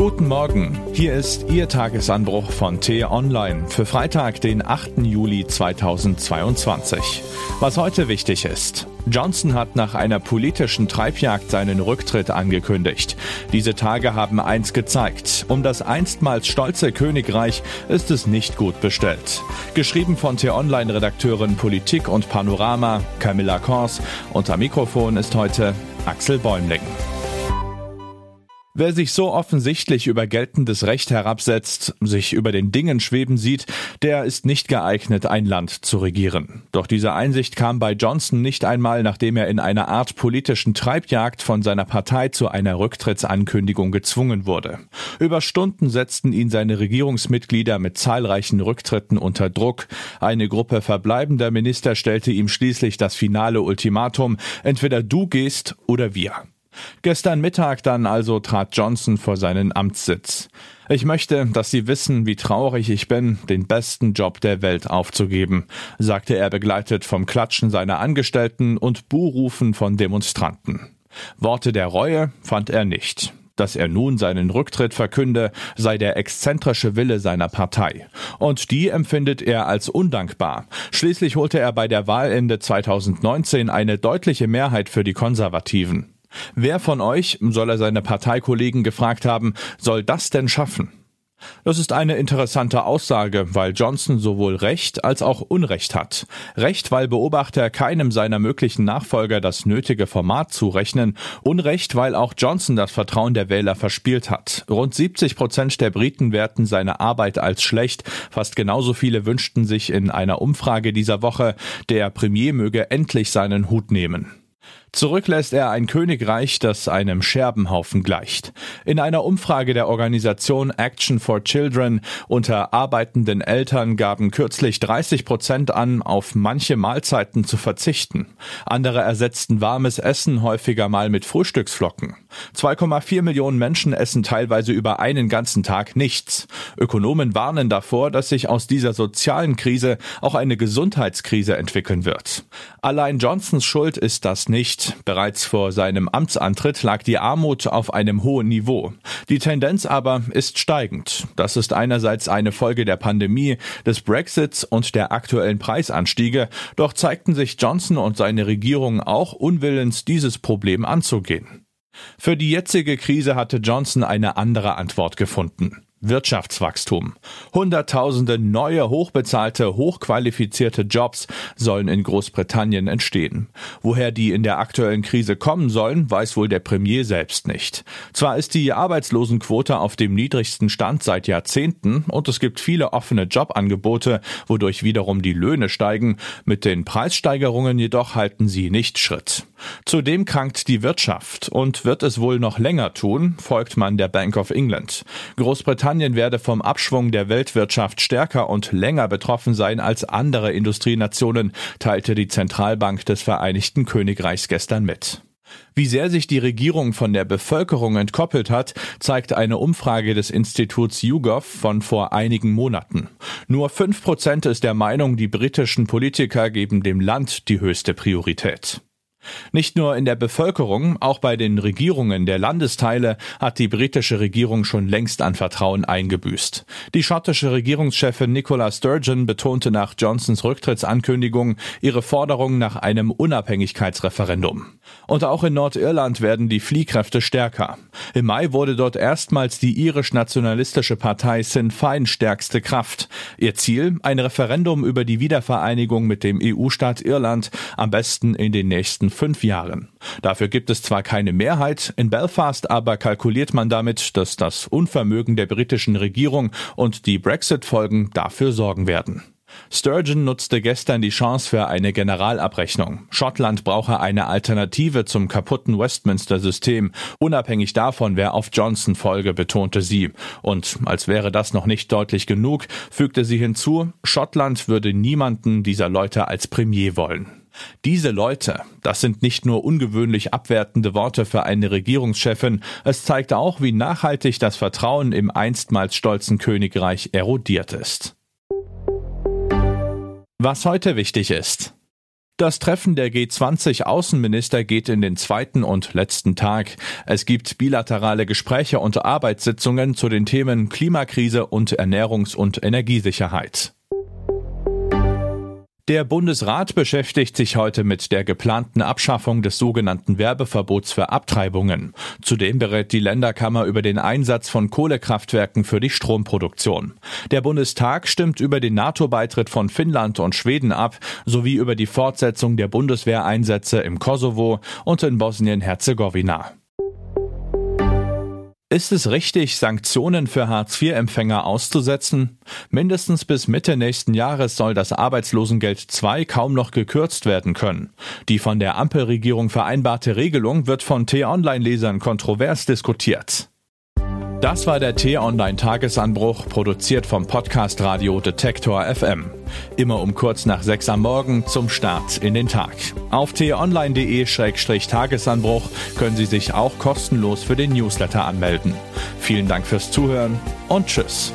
Guten Morgen, hier ist Ihr Tagesanbruch von T-Online für Freitag, den 8. Juli 2022. Was heute wichtig ist. Johnson hat nach einer politischen Treibjagd seinen Rücktritt angekündigt. Diese Tage haben eins gezeigt. Um das einstmals stolze Königreich ist es nicht gut bestellt. Geschrieben von T-Online-Redakteurin Politik und Panorama Camilla Kors. Unter Mikrofon ist heute Axel Bäumling. Wer sich so offensichtlich über geltendes Recht herabsetzt, sich über den Dingen schweben sieht, der ist nicht geeignet, ein Land zu regieren. Doch diese Einsicht kam bei Johnson nicht einmal, nachdem er in einer Art politischen Treibjagd von seiner Partei zu einer Rücktrittsankündigung gezwungen wurde. Über Stunden setzten ihn seine Regierungsmitglieder mit zahlreichen Rücktritten unter Druck. Eine Gruppe verbleibender Minister stellte ihm schließlich das finale Ultimatum, entweder du gehst oder wir. Gestern Mittag dann also trat Johnson vor seinen Amtssitz. Ich möchte, dass Sie wissen, wie traurig ich bin, den besten Job der Welt aufzugeben, sagte er begleitet vom Klatschen seiner Angestellten und Buhrufen von Demonstranten. Worte der Reue fand er nicht. Dass er nun seinen Rücktritt verkünde, sei der exzentrische Wille seiner Partei. Und die empfindet er als undankbar. Schließlich holte er bei der Wahl Ende 2019 eine deutliche Mehrheit für die Konservativen. Wer von euch, soll er seine Parteikollegen gefragt haben, soll das denn schaffen? Das ist eine interessante Aussage, weil Johnson sowohl Recht als auch Unrecht hat. Recht, weil Beobachter keinem seiner möglichen Nachfolger das nötige Format zurechnen. Unrecht, weil auch Johnson das Vertrauen der Wähler verspielt hat. Rund 70 Prozent der Briten werten seine Arbeit als schlecht. Fast genauso viele wünschten sich in einer Umfrage dieser Woche, der Premier möge endlich seinen Hut nehmen. Zurück lässt er ein Königreich, das einem Scherbenhaufen gleicht. In einer Umfrage der Organisation Action for Children unter arbeitenden Eltern gaben kürzlich 30 Prozent an, auf manche Mahlzeiten zu verzichten. Andere ersetzten warmes Essen häufiger mal mit Frühstücksflocken. 2,4 Millionen Menschen essen teilweise über einen ganzen Tag nichts. Ökonomen warnen davor, dass sich aus dieser sozialen Krise auch eine Gesundheitskrise entwickeln wird. Allein Johnsons Schuld ist das nicht. Bereits vor seinem Amtsantritt lag die Armut auf einem hohen Niveau. Die Tendenz aber ist steigend. Das ist einerseits eine Folge der Pandemie, des Brexits und der aktuellen Preisanstiege, doch zeigten sich Johnson und seine Regierung auch unwillens, dieses Problem anzugehen. Für die jetzige Krise hatte Johnson eine andere Antwort gefunden. Wirtschaftswachstum. Hunderttausende neue, hochbezahlte, hochqualifizierte Jobs sollen in Großbritannien entstehen. Woher die in der aktuellen Krise kommen sollen, weiß wohl der Premier selbst nicht. Zwar ist die Arbeitslosenquote auf dem niedrigsten Stand seit Jahrzehnten und es gibt viele offene Jobangebote, wodurch wiederum die Löhne steigen, mit den Preissteigerungen jedoch halten sie nicht Schritt. Zudem krankt die Wirtschaft und wird es wohl noch länger tun, folgt man der Bank of England. Großbritannien Großbritannien werde vom Abschwung der Weltwirtschaft stärker und länger betroffen sein als andere Industrienationen, teilte die Zentralbank des Vereinigten Königreichs gestern mit. Wie sehr sich die Regierung von der Bevölkerung entkoppelt hat, zeigt eine Umfrage des Instituts YouGov von vor einigen Monaten. Nur fünf Prozent ist der Meinung, die britischen Politiker geben dem Land die höchste Priorität. Nicht nur in der Bevölkerung, auch bei den Regierungen der Landesteile hat die britische Regierung schon längst an Vertrauen eingebüßt. Die schottische Regierungschefin Nicola Sturgeon betonte nach Johnsons Rücktrittsankündigung ihre Forderung nach einem Unabhängigkeitsreferendum. Und auch in Nordirland werden die Fliehkräfte stärker. Im Mai wurde dort erstmals die irisch-nationalistische Partei Sinn Fein stärkste Kraft. Ihr Ziel? Ein Referendum über die Wiedervereinigung mit dem EU-Staat Irland, am besten in den nächsten fünf Jahren. Dafür gibt es zwar keine Mehrheit, in Belfast aber kalkuliert man damit, dass das Unvermögen der britischen Regierung und die Brexit-Folgen dafür sorgen werden. Sturgeon nutzte gestern die Chance für eine Generalabrechnung. Schottland brauche eine Alternative zum kaputten Westminster-System, unabhängig davon, wer auf Johnson folge, betonte sie. Und als wäre das noch nicht deutlich genug, fügte sie hinzu, Schottland würde niemanden dieser Leute als Premier wollen. Diese Leute, das sind nicht nur ungewöhnlich abwertende Worte für eine Regierungschefin, es zeigt auch, wie nachhaltig das Vertrauen im einstmals stolzen Königreich erodiert ist. Was heute wichtig ist. Das Treffen der G20 Außenminister geht in den zweiten und letzten Tag. Es gibt bilaterale Gespräche und Arbeitssitzungen zu den Themen Klimakrise und Ernährungs- und Energiesicherheit. Der Bundesrat beschäftigt sich heute mit der geplanten Abschaffung des sogenannten Werbeverbots für Abtreibungen. Zudem berät die Länderkammer über den Einsatz von Kohlekraftwerken für die Stromproduktion. Der Bundestag stimmt über den NATO-Beitritt von Finnland und Schweden ab, sowie über die Fortsetzung der Bundeswehreinsätze im Kosovo und in Bosnien-Herzegowina. Ist es richtig, Sanktionen für Hartz-IV-Empfänger auszusetzen? Mindestens bis Mitte nächsten Jahres soll das Arbeitslosengeld II kaum noch gekürzt werden können. Die von der Ampelregierung vereinbarte Regelung wird von T-Online-Lesern kontrovers diskutiert. Das war der T-Online-Tagesanbruch, produziert vom Podcast Radio Detektor FM. Immer um kurz nach sechs am Morgen zum Start in den Tag. Auf t-online.de-tagesanbruch können Sie sich auch kostenlos für den Newsletter anmelden. Vielen Dank fürs Zuhören und Tschüss.